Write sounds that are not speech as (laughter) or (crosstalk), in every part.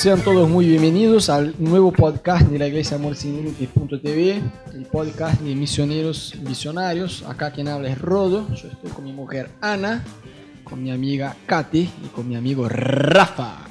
Sean todos muy bienvenidos al nuevo podcast de la Iglesia Amor Sin Límites.tv, el podcast de misioneros visionarios. Acá quien habla es Rodo, yo estoy con mi mujer Ana, con mi amiga Kate y con mi amigo Rafa.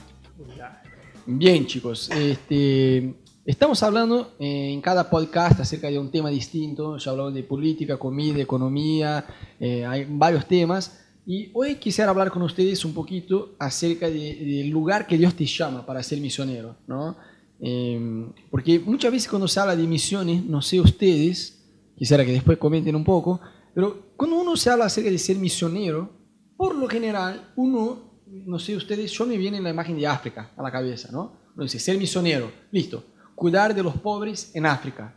Bien chicos, este, estamos hablando eh, en cada podcast acerca de un tema distinto, ya hablamos de política, comida, economía, eh, hay varios temas. Y hoy quisiera hablar con ustedes un poquito acerca del lugar que Dios te llama para ser misionero, ¿no? Em, porque muchas veces cuando se habla de misiones, no sé ustedes, quisiera que después comenten un poco, pero cuando uno se habla acerca de ser misionero, por lo general, uno, no sé ustedes, yo me viene la imagen de África a la cabeza, ¿no? Uno dice, ser misionero, listo, cuidar de los pobres en África.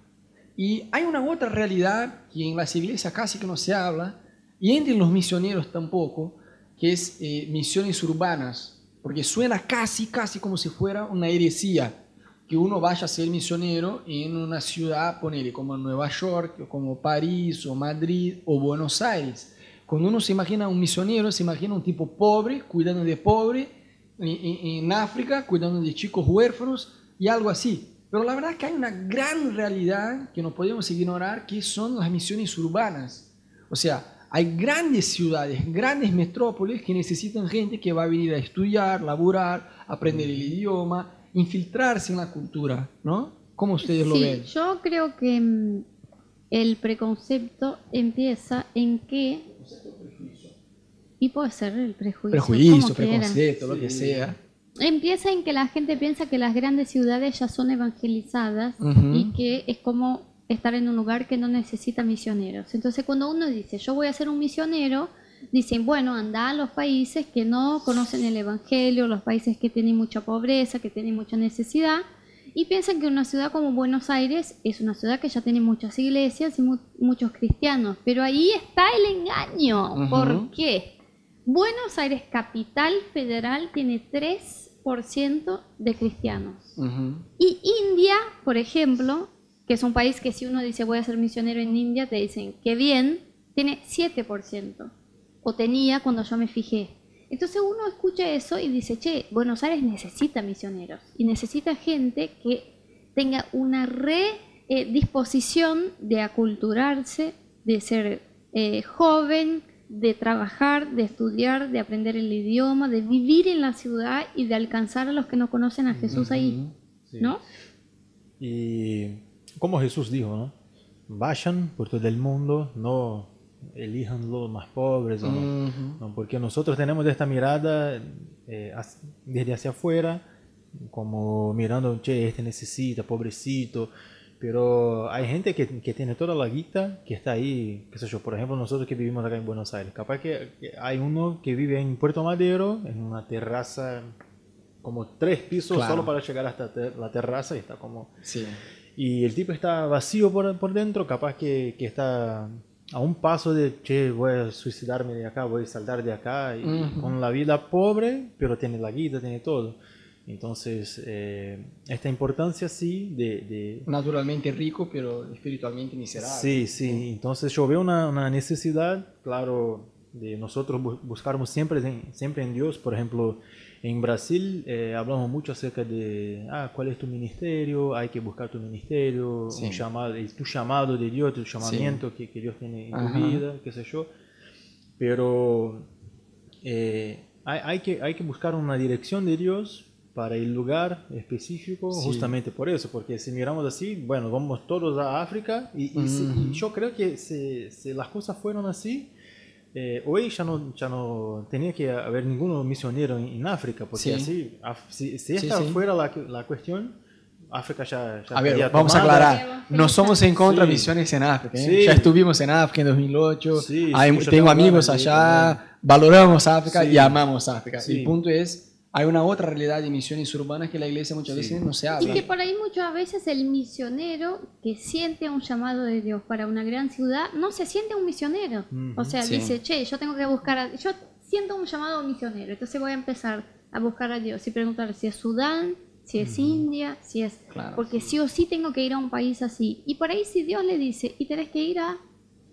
Y hay una otra realidad que en las iglesias casi que no se habla, y entre los misioneros tampoco, que es eh, misiones urbanas, porque suena casi, casi como si fuera una heresía que uno vaya a ser misionero en una ciudad, ponele, como Nueva York, o como París, o Madrid, o Buenos Aires. Cuando uno se imagina un misionero, se imagina un tipo pobre, cuidando de pobre, en, en África, cuidando de chicos huérfanos y algo así. Pero la verdad es que hay una gran realidad que no podemos ignorar, que son las misiones urbanas. O sea, hay grandes ciudades, grandes metrópolis que necesitan gente que va a venir a estudiar, laburar, aprender el idioma, infiltrarse en la cultura, ¿no? ¿Cómo ustedes lo ven? Yo creo que mm, el preconcepto empieza en que... Y puede ser el prejuicio. Prejuicio, preconcepto, lo que sea. Empieza en que la gente piensa que las grandes ciudades ya son evangelizadas y que es como estar en un lugar que no necesita misioneros. Entonces cuando uno dice, yo voy a ser un misionero, dicen, bueno, anda a los países que no conocen el Evangelio, los países que tienen mucha pobreza, que tienen mucha necesidad, y piensan que una ciudad como Buenos Aires es una ciudad que ya tiene muchas iglesias y muchos cristianos, pero ahí está el engaño. ¿Por qué? Buenos Aires, capital federal, tiene 3% de cristianos. Y India, por ejemplo, que es un país que si uno dice voy a ser misionero en India, te dicen que bien, tiene 7%, o tenía cuando yo me fijé. Entonces uno escucha eso y dice, che, Buenos Aires necesita misioneros y necesita gente que tenga una re eh, disposición de aculturarse, de ser eh, joven, de trabajar, de estudiar, de aprender el idioma, de vivir en la ciudad y de alcanzar a los que no conocen a Jesús ahí, ¿no? Y como Jesús dijo, ¿no? Vayan por todo el mundo, no elijan los más pobres, ¿no? porque nosotros tenemos esta mirada eh, desde hacia afuera, como mirando, che, este necesita, pobrecito, pero hay gente que, que, tiene toda la guita que está ahí, qué sé yo, por ejemplo, nosotros que vivimos acá en Buenos Aires, capaz que, hay uno que vive en Puerto Madero, en una terraza como tres pisos solo para llegar hasta la terraza y está como... Sí y el tipo está vacío por, por dentro, capaz que, que, está a un paso de, che, voy a suicidarme de acá, voy a saltar de acá, y, con la vida pobre, pero tiene la guita, tiene todo. Entonces, eh, esta importancia sí de, de, Naturalmente rico, pero espiritualmente miserable. Sí, sí. Entonces yo veo una, una necesidad, claro, de nosotros buscarmos siempre, siempre en Dios. Por ejemplo, en Brasil eh, hablamos mucho acerca de ah, cuál es tu ministerio, hay que buscar tu ministerio, un llamado, tu llamado de Dios, tu llamamiento que, que, Dios tiene en tu vida, qué sé yo. Pero eh, hay, hay, que, hay que buscar una dirección de Dios para el lugar específico, justamente por eso, porque si miramos así, bueno, vamos todos a África y, yo creo que si, si las cosas fueron así, eh, hoy ya no, ya no tenía que haber ningún misionero en, África, porque así, si, esta fuera la, la, cuestión, África ya... ya a ver, vamos a aclarar, no somos en contra de misiones en África, ¿eh? ya estuvimos en África en 2008, tengo amigos allá, valoramos África y amamos África. El punto es hay una otra realidad de misiones urbanas que la iglesia muchas veces no se habla. Y que por ahí muchas veces el misionero que siente un llamado de Dios para una gran ciudad, no se siente un misionero. O sea, dice, che, yo tengo que buscar, a, yo siento un llamado misionero, entonces voy a empezar a buscar a Dios y preguntar si es Sudán, si es India, si es... porque sí o sí tengo que ir a un país así. Y por ahí si Dios le dice, y tenés que ir a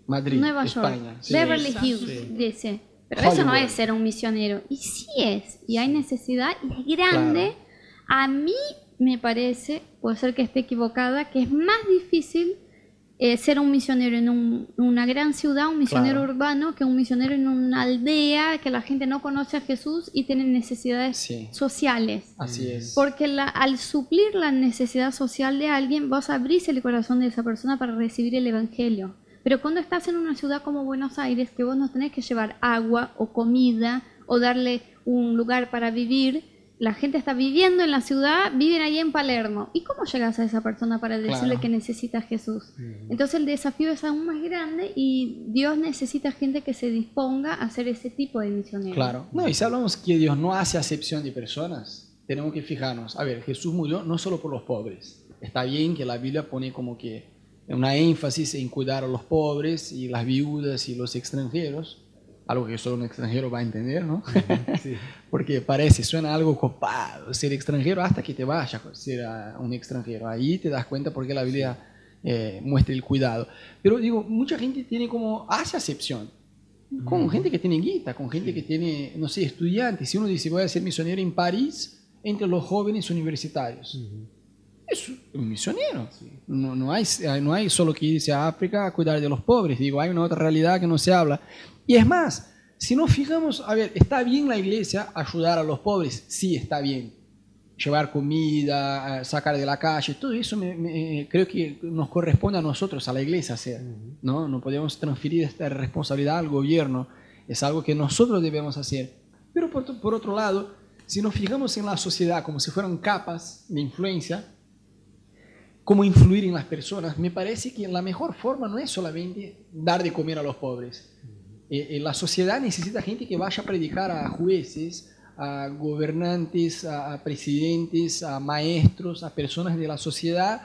Madrid, Nueva York, España, Beverly Hills, dice pero eso no es ser un misionero. Y sí es. Y hay necesidad y es grande. A mí me parece, puede ser que esté equivocada, que es más difícil eh, ser un misionero en una gran ciudad, un misionero urbano, que un misionero en una aldea, que la gente no conoce a Jesús y tiene necesidades sociales. Así es. Porque al suplir la necesidad social de alguien, vos abrís el corazón de esa persona para recibir el Evangelio. Pero cuando estás en una ciudad como Buenos Aires, que vos no tenés que llevar agua o comida o darle un lugar para vivir, la gente está viviendo en la ciudad, viven ahí en Palermo. ¿Y cómo llegas a esa persona para decirle que necesita a Jesús? Entonces el desafío es aún más grande y Dios necesita gente que se disponga a hacer ese tipo de misioneros. Claro. No, y si hablamos que Dios no hace acepción de personas, tenemos que fijarnos. A ver, Jesús murió no solo por los pobres. Está bien que la Biblia pone como que una énfasis en cuidar a los pobres y las viudas y los extranjeros algo que solo un extranjero va a entender, ¿no? (laughs) Porque parece, suena algo copado, ser extranjero hasta que te vayas a ser un extranjero. Ahí te das cuenta porque la Biblia eh, muestra el cuidado. Pero digo, mucha gente tiene como, hace acepción. Con gente que tiene guita, con gente que tiene, no sé, estudiantes. Si uno dice, voy a ser misionero en París, entre los jóvenes universitarios. Es un misionero. No, no, hay, no hay solo que irse a África a cuidar de los pobres. Digo, hay una otra realidad que no se habla. Y es más, si nos fijamos, a ver, ¿está bien la iglesia ayudar a los pobres? Sí, está bien. Llevar comida, sacar de la calle, todo eso me, creo que nos corresponde a nosotros, a la iglesia hacer. ¿no? no podemos transferir esta responsabilidad al gobierno, es algo que nosotros debemos hacer. Pero por, por otro lado, si nos fijamos en la sociedad como si fueran capas de influencia, cómo influir en las personas, me parece que la mejor forma no es solamente dar de comer a los pobres, eh, eh, la sociedad necesita gente que vaya a predicar a jueces, a gobernantes, a, presidentes, a maestros, a personas de la sociedad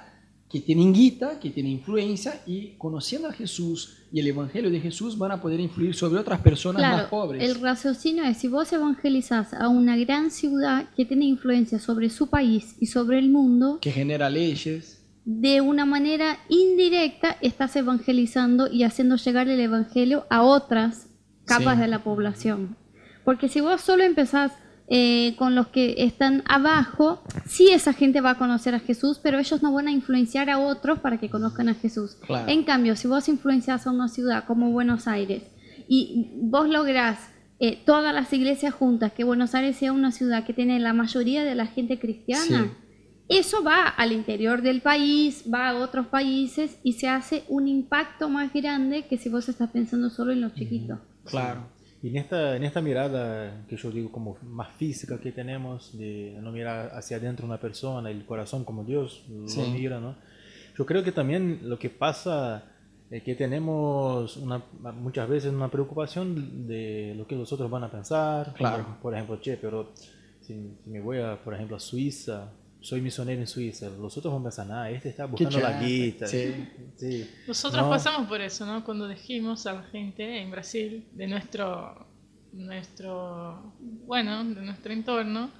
que tienen guita, que tienen influencia y conociendo a Jesús y el Evangelio de Jesús van a poder influir sobre otras personas más pobres. El raciocinio es, si vos evangelizás a una gran ciudad que tiene influencia sobre su país y sobre el mundo, que genera leyes, de una manera indirecta estás evangelizando y haciendo llegar el evangelio a otras capas de la población. Porque si vos solo empezás eh, con los que están abajo, sí esa gente va a conocer a Jesús, pero ellos no van a influenciar a otros para que conozcan a Jesús. En cambio, si vos influencias a una ciudad como Buenos Aires y vos lográs eh, todas las iglesias juntas, que Buenos Aires sea una ciudad que tiene la mayoría de la gente cristiana, eso va al interior del país, va a otros países y se hace un impacto más grande que si vos estás pensando solo en los chiquitos. Claro. Y en esta, en esta mirada que yo digo como más física que tenemos, de no mirar hacia adentro una persona, el corazón como Dios lo mira, ¿no? Yo creo que también lo que pasa es que tenemos una, muchas veces una preocupación de lo que los otros van a pensar. Claro. Por, ejemplo, che, pero si, si me voy, a, por ejemplo, a Suiza, soy misionero en Suiza. Los otros van a pensar, ah, este está buscando la guita. Sí. Nosotros pasamos por eso, ¿no? Cuando dijimos a la gente en Brasil de nuestro, nuestro, bueno, de nuestro entorno,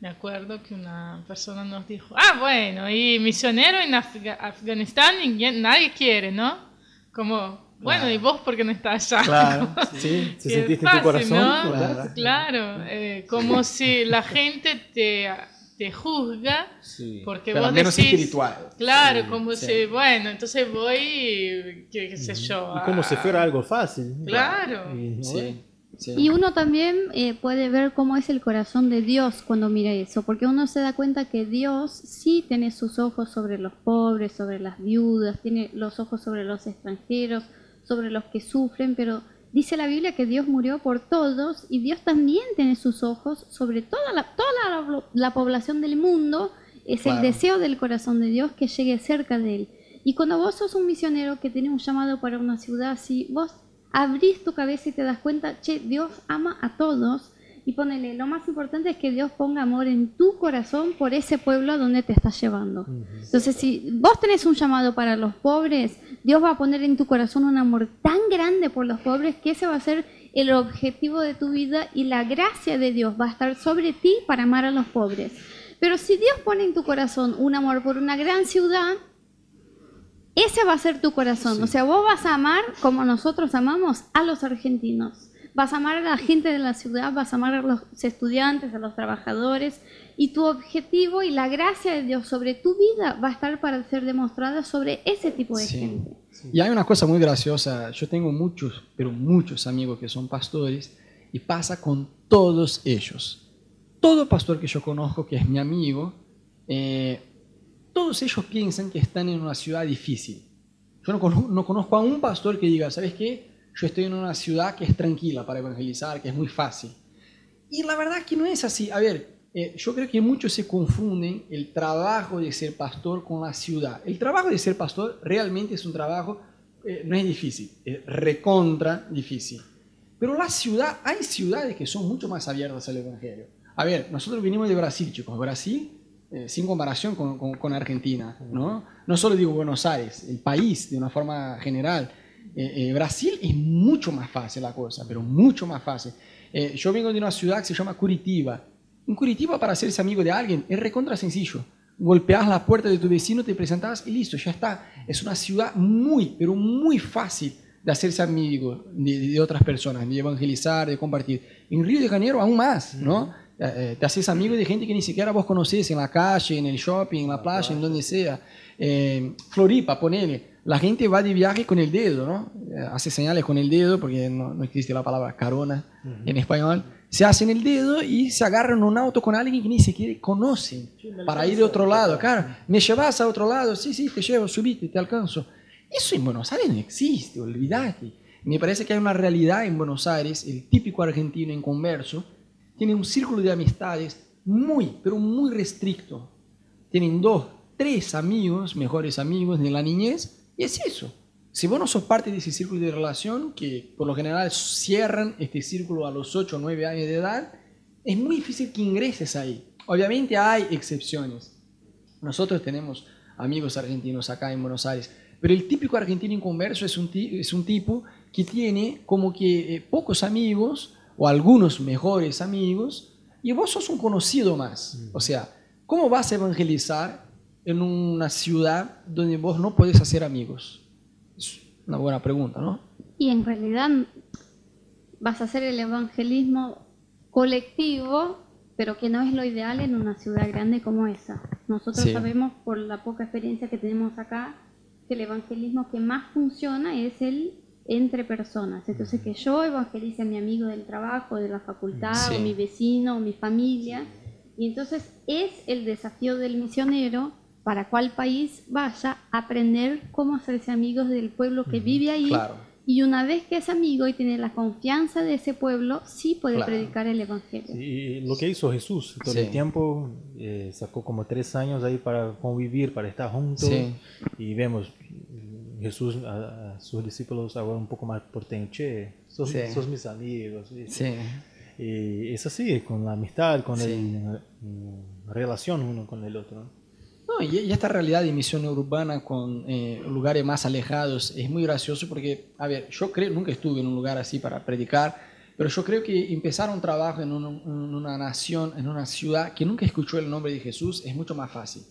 me acuerdo que una persona nos dijo, ah, bueno, y misionero en Afganistán nadie quiere, ¿no? Como, bueno, ¿y vos por qué no estás allá? Claro, (laughs) sí, se sentiste en tu corazón. Claro, claro eh, como si la gente te te juzga porque vos menos decís, espiritual. Claro, como si, bueno, entonces voy, qué, sé yo. Y como si fuera algo fácil. Claro. Y, uno también eh, puede ver cómo es el corazón de Dios cuando mira eso, porque uno se da cuenta que Dios sí tiene sus ojos sobre los pobres, sobre las viudas, tiene los ojos sobre los extranjeros, sobre los que sufren, pero Dice la Biblia que Dios murió por todos y Dios también tiene sus ojos sobre toda la, toda la, población del mundo. Es el deseo del corazón de Dios que llegue cerca de Él. Y cuando vos sos un misionero que tiene un llamado para una ciudad si vos abrís tu cabeza y te das cuenta, che, Dios ama a todos y ponele, lo más importante es que Dios ponga amor en tu corazón por ese pueblo a donde te estás llevando. Entonces, si vos tenés un llamado para los pobres, Dios va a poner en tu corazón un amor tan grande por los pobres que ese va a ser el objetivo de tu vida y la gracia de Dios va a estar sobre ti para amar a los pobres. Pero si Dios pone en tu corazón un amor por una gran ciudad, ese va a ser tu corazón. O sea, vos vas a amar como nosotros amamos a los argentinos vas a amar a la gente de la ciudad, vas a amar a los estudiantes, a los trabajadores, y tu objetivo y la gracia de Dios sobre tu vida va a estar para ser demostrada sobre ese tipo de gente. Y hay una cosa muy graciosa, yo tengo muchos, pero muchos amigos que son pastores, y pasa con todos ellos. Todo pastor que yo conozco, que es mi amigo, eh, todos ellos piensan que están en una ciudad difícil. Yo no no conozco a un pastor que diga, ¿sabes qué? Yo estoy en una ciudad que es tranquila para evangelizar, que es muy fácil. Y la verdad que no es así. A ver, eh, yo creo que muchos se confunden el trabajo de ser pastor con la ciudad. El trabajo de ser pastor realmente es un trabajo, eh, no es difícil, es recontra difícil. Pero la ciudad, hay ciudades que son mucho más abiertas al Evangelio. A ver, nosotros vinimos de Brasil, chicos. Brasil, eh, sin comparación con, con, con, Argentina, ¿no? No solo digo Buenos Aires, el país de una forma general. Brasil es mucho más fácil la cosa, pero mucho más fácil. yo vengo de una ciudad que se llama Curitiba en Curitiba, para hacerse amigo de alguien, es recontra sencillo. Golpeas la puerta de tu vecino, te presentas y listo, ya está. Es una ciudad muy, pero muy fácil de hacerse amigo de, otras personas, de evangelizar, de compartir. En Río de Janeiro aún más, ¿no? Eh, eh, te haces amigo de gente que ni siquiera vos conocés en la calle, en el shopping, en la playa, en donde sea. Eh, Floripa, ponele. La gente va de viaje con el dedo, ¿no? Hace señales con el dedo, porque no, existe la palabra carona en español se hacen el dedo y se agarran un auto con alguien que ni siquiera conocen para ir de otro lado. Claro, me llevas a otro lado, sí, sí, te llevo, subite, te alcanzo. Eso en Buenos Aires no existe, olvídate. Me parece que hay una realidad en Buenos Aires, el típico argentino en converso, tiene un círculo de amistades muy, pero muy restricto. Tienen dos, tres amigos, mejores amigos de la niñez, y es eso. Si vos no sos parte de ese círculo de relación, que por lo general cierran este círculo a los 8 o 9 años de edad, es muy difícil que ingreses ahí. Obviamente hay excepciones. Nosotros tenemos amigos argentinos acá en Buenos Aires, pero el típico argentino inconverso es un, es un tipo que tiene como que eh, pocos amigos o algunos mejores amigos y vos sos un conocido más. O sea, ¿cómo vas a evangelizar en una ciudad donde vos no podés hacer amigos? Una buena pregunta, ¿no? Y en realidad vas a hacer el evangelismo colectivo, pero que no es lo ideal en una ciudad grande como esa. Nosotros sabemos por la poca experiencia que tenemos acá que el evangelismo que más funciona es el entre personas. Entonces que yo evangelice a mi amigo del trabajo, de la facultad, o mi vecino, o mi familia. Y entonces es el desafío del misionero para cuál país vaya, aprender cómo hacerse amigos del pueblo que vive ahí. Y una vez que es amigo y tiene la confianza de ese pueblo, sí puede predicar el Evangelio. Y lo que hizo Jesús todo el tiempo, eh, sacó como tres años ahí para convivir, para estar juntos. Y vemos Jesús a, sus discípulos ahora un poco más porteño, sos, mis amigos. Y, es así, con la amistad, con la relación uno con el otro y, esta realidad de misión urbana con eh, lugares más alejados es muy gracioso porque, a ver, yo creo, nunca estuve en un lugar así para predicar, pero yo creo que empezar un trabajo en, una nación, en una ciudad que nunca escuchó el nombre de Jesús es mucho más fácil.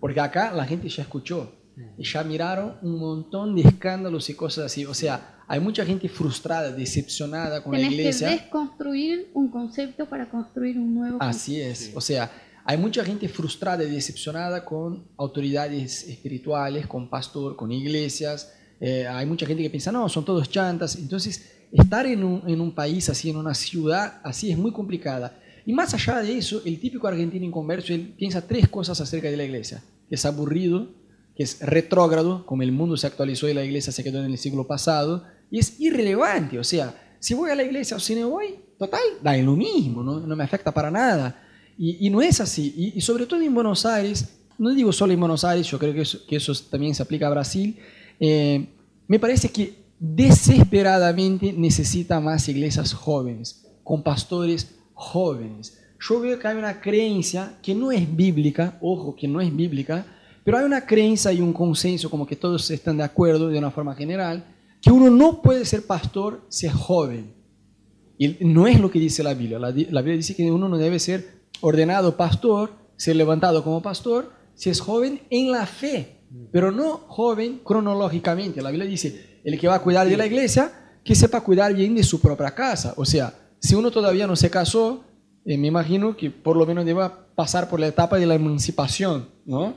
Porque acá la gente ya escuchó y ya miraron un montón de escándalos y cosas así. O sea, hay mucha gente frustrada, decepcionada con la iglesia. que desconstruir un concepto para construir un nuevo Así es. O sea, hay mucha gente frustrada y decepcionada con autoridades espirituales, con pastor, con iglesias. Eh, hay mucha gente que piensa, no, son todos chantas. Entonces, estar en un, país así, en una ciudad así, es muy complicada. Y más allá de eso, el típico argentino inconverso, él piensa tres cosas acerca de la iglesia. Que es aburrido, que es retrógrado, como el mundo se actualizó y la iglesia se quedó en el siglo pasado, y es irrelevante. O sea, si voy a la iglesia o si no voy, total, da en lo mismo, no me afecta para nada. Y, no es así. Y, sobre todo en Buenos Aires, no digo solo en Buenos Aires, yo creo que eso, que eso también se aplica a Brasil, eh, me parece que desesperadamente necesita más iglesias jóvenes, con pastores jóvenes. Yo veo que hay una creencia que no es bíblica, ojo, que no es bíblica, pero hay una creencia y un consenso, como que todos están de acuerdo de una forma general, que uno no puede ser pastor si es joven. Y no es lo que dice la Biblia. La, la Biblia dice que uno no debe ser ordenado pastor, ser levantado como pastor, si es joven en la fe, pero no joven cronológicamente. La Biblia dice, el que va a cuidar de la iglesia que sepa cuidar bien de su propia casa. O sea, si uno todavía no se casó, eh, me imagino que por lo menos deba pasar por la etapa de la emancipación, ¿no?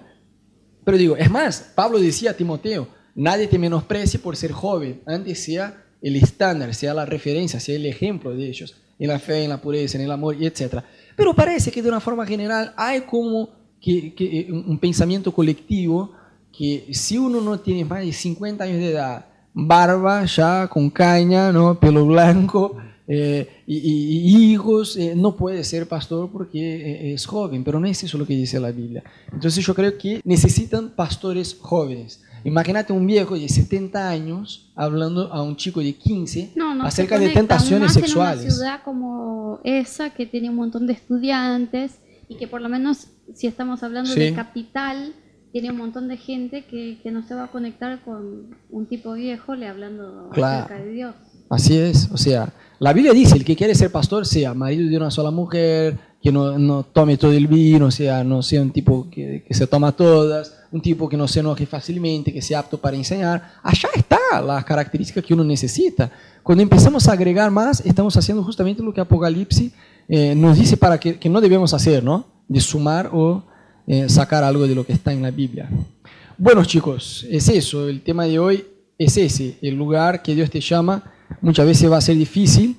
Pero digo, es más, Pablo decía a Timoteo, nadie te menosprecie por ser joven, antes sea el estándar, sea la referencia, sea el ejemplo de ellos, en la fe, en la pureza, en el amor, etc. Pero parece que de una forma general hay como que, que un pensamiento colectivo que si uno no tiene más de 50 años de edad, barba ya con caña, ¿no? pelo blanco eh, y, hijos, eh, no puede ser pastor porque eh, es joven, pero no es eso lo que dice la Biblia. Entonces yo creo que necesitan pastores jóvenes. Imagínate un viejo de 70 años hablando a un chico de 15 acerca de tentaciones sexuales. En una ciudad como esa que tiene un montón de estudiantes y que por lo menos si estamos hablando de capital tiene un montón de gente que, que, no se va a conectar con un tipo viejo le hablando acerca de Dios. Así es, o sea, la Biblia dice, el que quiere ser pastor sea marido de una sola mujer, que no, tome todo el vino, o sea, no sea un tipo que, se toma todas, un tipo que no se enoje fácilmente, que sea apto para enseñar. Allá está la característica que uno necesita. Cuando empezamos a agregar más, estamos haciendo justamente lo que Apocalipsis eh, nos dice para que, que no debemos hacer, ¿no? De sumar o eh, sacar algo de lo que está en la Biblia. Bueno chicos, es eso, el tema de hoy es ese, el lugar que Dios te llama, muchas veces va a ser difícil,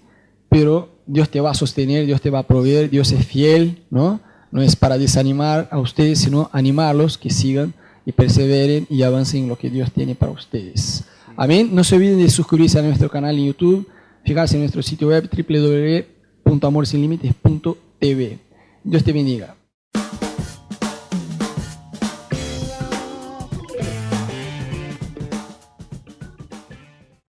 pero Dios te va a sostener, Dios te va a proveer, Dios es fiel, ¿no? No es para desanimar a ustedes, sino animarlos que sigan y perseveren y avancen en lo que Dios tiene para ustedes. Amén. No se olviden de suscribirse a nuestro canal en YouTube, fijarse en nuestro sitio web www.amorsinlimites.tv. Dios te bendiga.